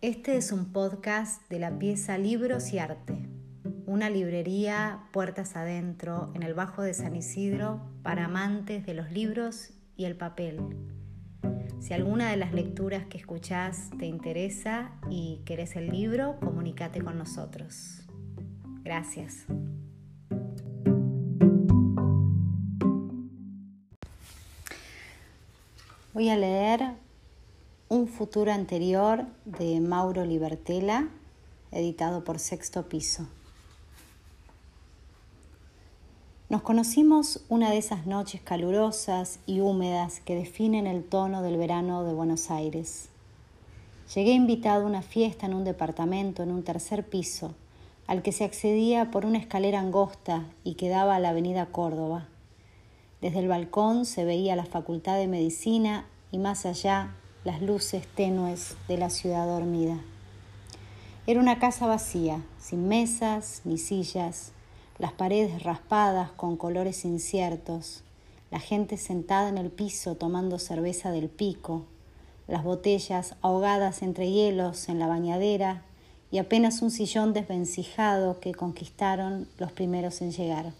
Este es un podcast de la pieza Libros y Arte, una librería puertas adentro en el Bajo de San Isidro para amantes de los libros y el papel. Si alguna de las lecturas que escuchás te interesa y querés el libro, comunícate con nosotros. Gracias. Voy a leer Un futuro anterior de Mauro Libertela, editado por Sexto Piso. Nos conocimos una de esas noches calurosas y húmedas que definen el tono del verano de Buenos Aires. Llegué invitado a una fiesta en un departamento en un tercer piso, al que se accedía por una escalera angosta y que daba a la avenida Córdoba. Desde el balcón se veía la Facultad de Medicina y más allá las luces tenues de la ciudad dormida. Era una casa vacía, sin mesas ni sillas, las paredes raspadas con colores inciertos, la gente sentada en el piso tomando cerveza del pico, las botellas ahogadas entre hielos en la bañadera y apenas un sillón desvencijado que conquistaron los primeros en llegar.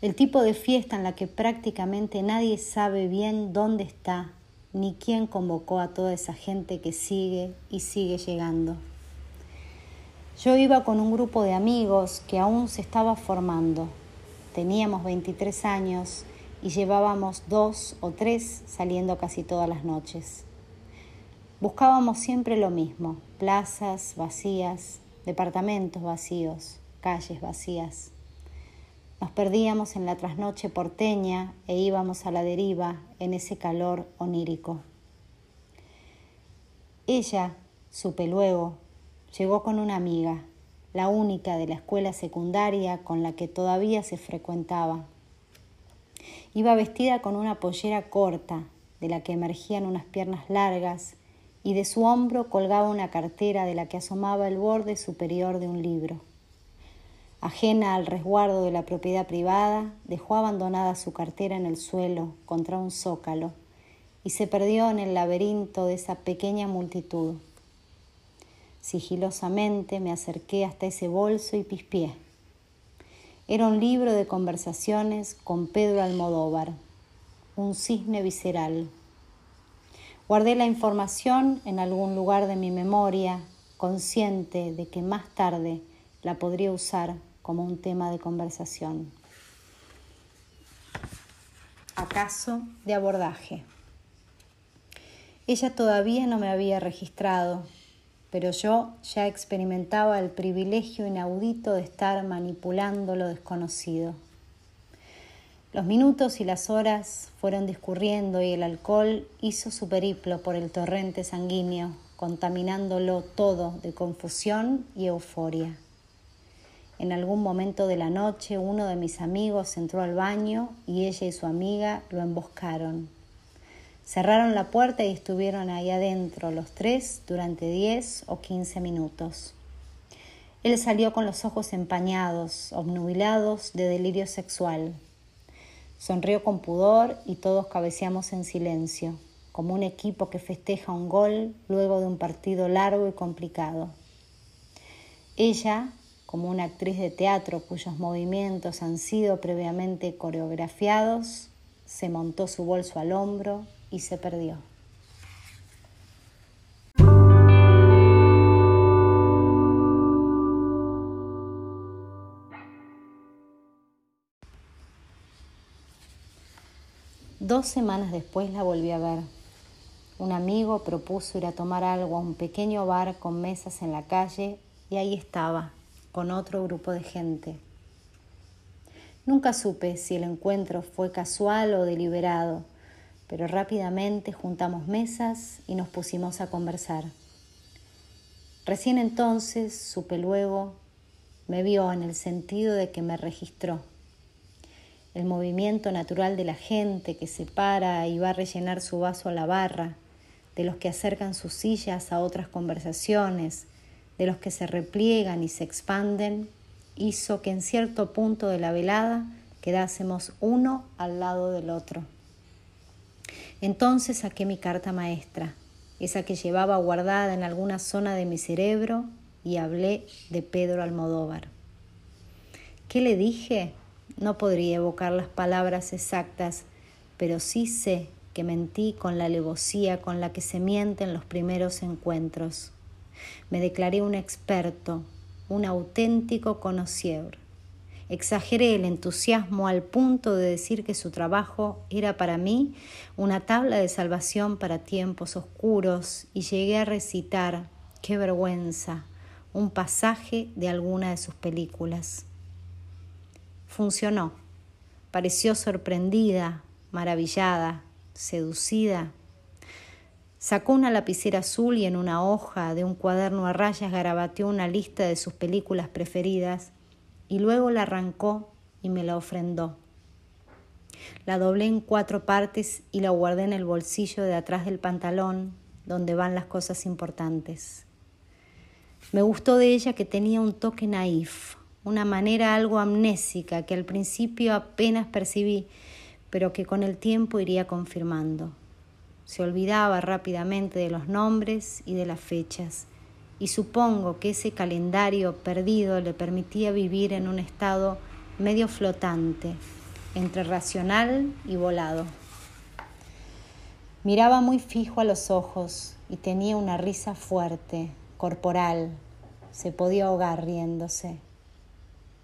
El tipo de fiesta en la que prácticamente nadie sabe bien dónde está ni quién convocó a toda esa gente que sigue y sigue llegando. Yo iba con un grupo de amigos que aún se estaba formando. Teníamos 23 años y llevábamos dos o tres saliendo casi todas las noches. Buscábamos siempre lo mismo, plazas vacías, departamentos vacíos, calles vacías. Nos perdíamos en la trasnoche porteña e íbamos a la deriva en ese calor onírico. Ella, supe luego, llegó con una amiga, la única de la escuela secundaria con la que todavía se frecuentaba. Iba vestida con una pollera corta, de la que emergían unas piernas largas, y de su hombro colgaba una cartera de la que asomaba el borde superior de un libro. Ajena al resguardo de la propiedad privada, dejó abandonada su cartera en el suelo contra un zócalo y se perdió en el laberinto de esa pequeña multitud. Sigilosamente me acerqué hasta ese bolso y pispié. Era un libro de conversaciones con Pedro Almodóvar, un cisne visceral. Guardé la información en algún lugar de mi memoria, consciente de que más tarde la podría usar como un tema de conversación. ¿Acaso de abordaje? Ella todavía no me había registrado, pero yo ya experimentaba el privilegio inaudito de estar manipulando lo desconocido. Los minutos y las horas fueron discurriendo y el alcohol hizo su periplo por el torrente sanguíneo, contaminándolo todo de confusión y euforia. En algún momento de la noche uno de mis amigos entró al baño y ella y su amiga lo emboscaron. Cerraron la puerta y estuvieron ahí adentro los tres durante diez o quince minutos. Él salió con los ojos empañados, obnubilados de delirio sexual. Sonrió con pudor y todos cabeceamos en silencio, como un equipo que festeja un gol luego de un partido largo y complicado. Ella como una actriz de teatro cuyos movimientos han sido previamente coreografiados, se montó su bolso al hombro y se perdió. Dos semanas después la volví a ver. Un amigo propuso ir a tomar algo a un pequeño bar con mesas en la calle y ahí estaba, con otro grupo de gente. Nunca supe si el encuentro fue casual o deliberado, pero rápidamente juntamos mesas y nos pusimos a conversar. Recién entonces supe luego, me vio en el sentido de que me registró. El movimiento natural de la gente que se para y va a rellenar su vaso a la barra, de los que acercan sus sillas a otras conversaciones, de los que se repliegan y se expanden, hizo que en cierto punto de la velada quedásemos uno al lado del otro. Entonces saqué mi carta maestra, esa que llevaba guardada en alguna zona de mi cerebro, y hablé de Pedro Almodóvar. ¿Qué le dije? No podría evocar las palabras exactas, pero sí sé que mentí con la alevosía con la que se mienten los primeros encuentros. Me declaré un experto, un auténtico conocier. Exageré el entusiasmo al punto de decir que su trabajo era para mí una tabla de salvación para tiempos oscuros y llegué a recitar, qué vergüenza, un pasaje de alguna de sus películas. Funcionó. Pareció sorprendida, maravillada, seducida. Sacó una lapicera azul y en una hoja de un cuaderno a rayas garabateó una lista de sus películas preferidas y luego la arrancó y me la ofrendó. La doblé en cuatro partes y la guardé en el bolsillo de atrás del pantalón, donde van las cosas importantes. Me gustó de ella que tenía un toque naif, una manera algo amnésica que al principio apenas percibí, pero que con el tiempo iría confirmando. Se olvidaba rápidamente de los nombres y de las fechas, y supongo que ese calendario perdido le permitía vivir en un estado medio flotante, entre racional y volado. Miraba muy fijo a los ojos y tenía una risa fuerte, corporal, se podía ahogar riéndose.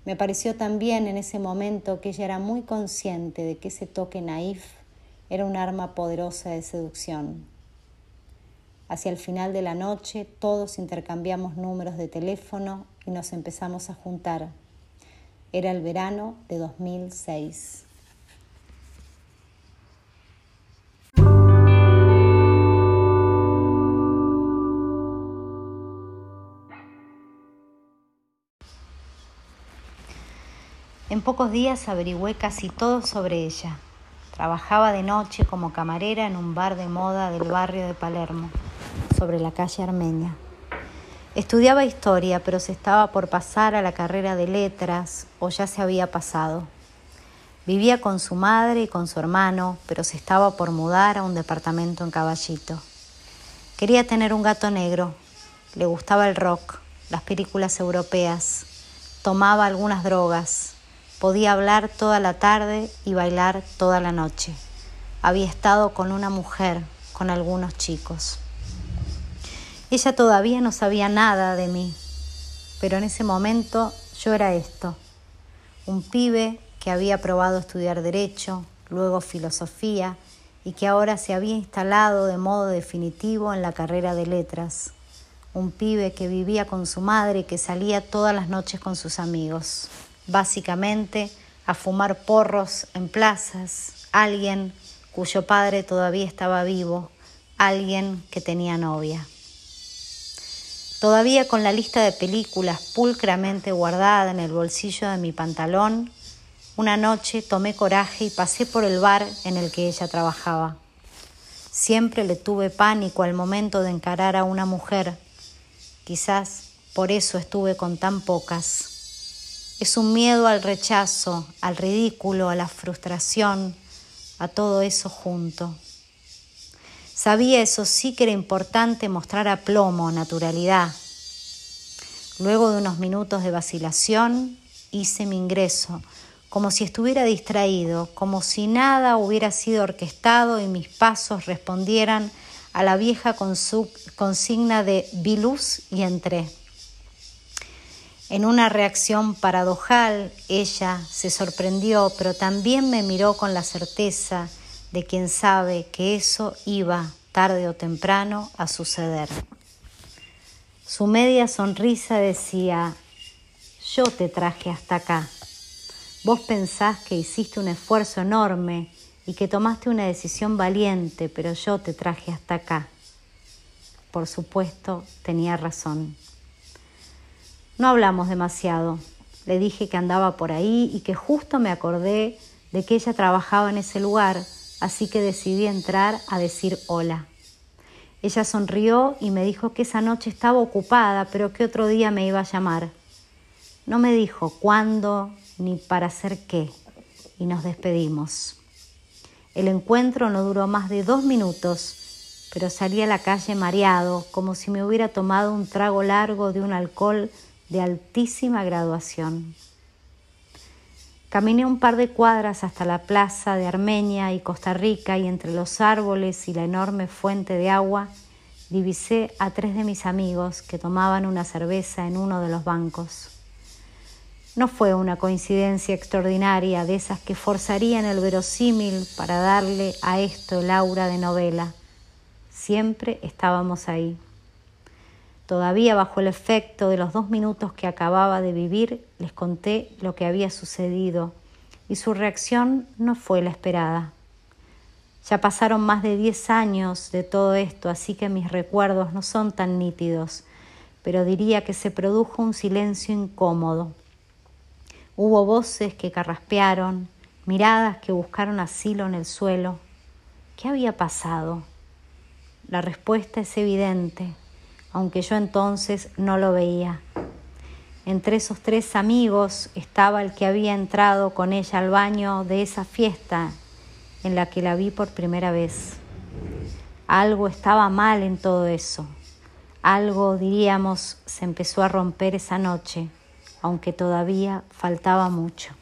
Me pareció también en ese momento que ella era muy consciente de que ese toque naif era un arma poderosa de seducción. Hacia el final de la noche todos intercambiamos números de teléfono y nos empezamos a juntar. Era el verano de 2006. En pocos días averigüé casi todo sobre ella. Trabajaba de noche como camarera en un bar de moda del barrio de Palermo, sobre la calle Armenia. Estudiaba historia, pero se estaba por pasar a la carrera de letras o ya se había pasado. Vivía con su madre y con su hermano, pero se estaba por mudar a un departamento en Caballito. Quería tener un gato negro, le gustaba el rock, las películas europeas, tomaba algunas drogas, Podía hablar toda la tarde y bailar toda la noche. Había estado con una mujer, con algunos chicos. Ella todavía no sabía nada de mí, pero en ese momento yo era esto, un pibe que había probado estudiar derecho, luego filosofía y que ahora se había instalado de modo definitivo en la carrera de letras, un pibe que vivía con su madre y que salía todas las noches con sus amigos básicamente a fumar porros en plazas, alguien cuyo padre todavía estaba vivo, alguien que tenía novia. Todavía con la lista de películas pulcramente guardada en el bolsillo de mi pantalón, una noche tomé coraje y pasé por el bar en el que ella trabajaba. Siempre le tuve pánico al momento de encarar a una mujer. Quizás por eso estuve con tan pocas. Es un miedo al rechazo, al ridículo, a la frustración, a todo eso junto. Sabía eso sí que era importante mostrar aplomo, naturalidad. Luego de unos minutos de vacilación, hice mi ingreso, como si estuviera distraído, como si nada hubiera sido orquestado y mis pasos respondieran a la vieja consigna de vi luz y entré. En una reacción paradojal, ella se sorprendió, pero también me miró con la certeza de quien sabe que eso iba, tarde o temprano, a suceder. Su media sonrisa decía, yo te traje hasta acá. Vos pensás que hiciste un esfuerzo enorme y que tomaste una decisión valiente, pero yo te traje hasta acá. Por supuesto, tenía razón. No hablamos demasiado. Le dije que andaba por ahí y que justo me acordé de que ella trabajaba en ese lugar, así que decidí entrar a decir hola. Ella sonrió y me dijo que esa noche estaba ocupada, pero que otro día me iba a llamar. No me dijo cuándo ni para hacer qué, y nos despedimos. El encuentro no duró más de dos minutos pero salí a la calle mareado, como si me hubiera tomado un trago largo de un alcohol de altísima graduación. Caminé un par de cuadras hasta la plaza de Armenia y Costa Rica y entre los árboles y la enorme fuente de agua divisé a tres de mis amigos que tomaban una cerveza en uno de los bancos. No fue una coincidencia extraordinaria de esas que forzarían el verosímil para darle a esto el aura de novela. Siempre estábamos ahí. Todavía bajo el efecto de los dos minutos que acababa de vivir, les conté lo que había sucedido y su reacción no fue la esperada. Ya pasaron más de diez años de todo esto, así que mis recuerdos no son tan nítidos, pero diría que se produjo un silencio incómodo. Hubo voces que carraspearon, miradas que buscaron asilo en el suelo. ¿Qué había pasado? La respuesta es evidente aunque yo entonces no lo veía. Entre esos tres amigos estaba el que había entrado con ella al baño de esa fiesta en la que la vi por primera vez. Algo estaba mal en todo eso. Algo, diríamos, se empezó a romper esa noche, aunque todavía faltaba mucho.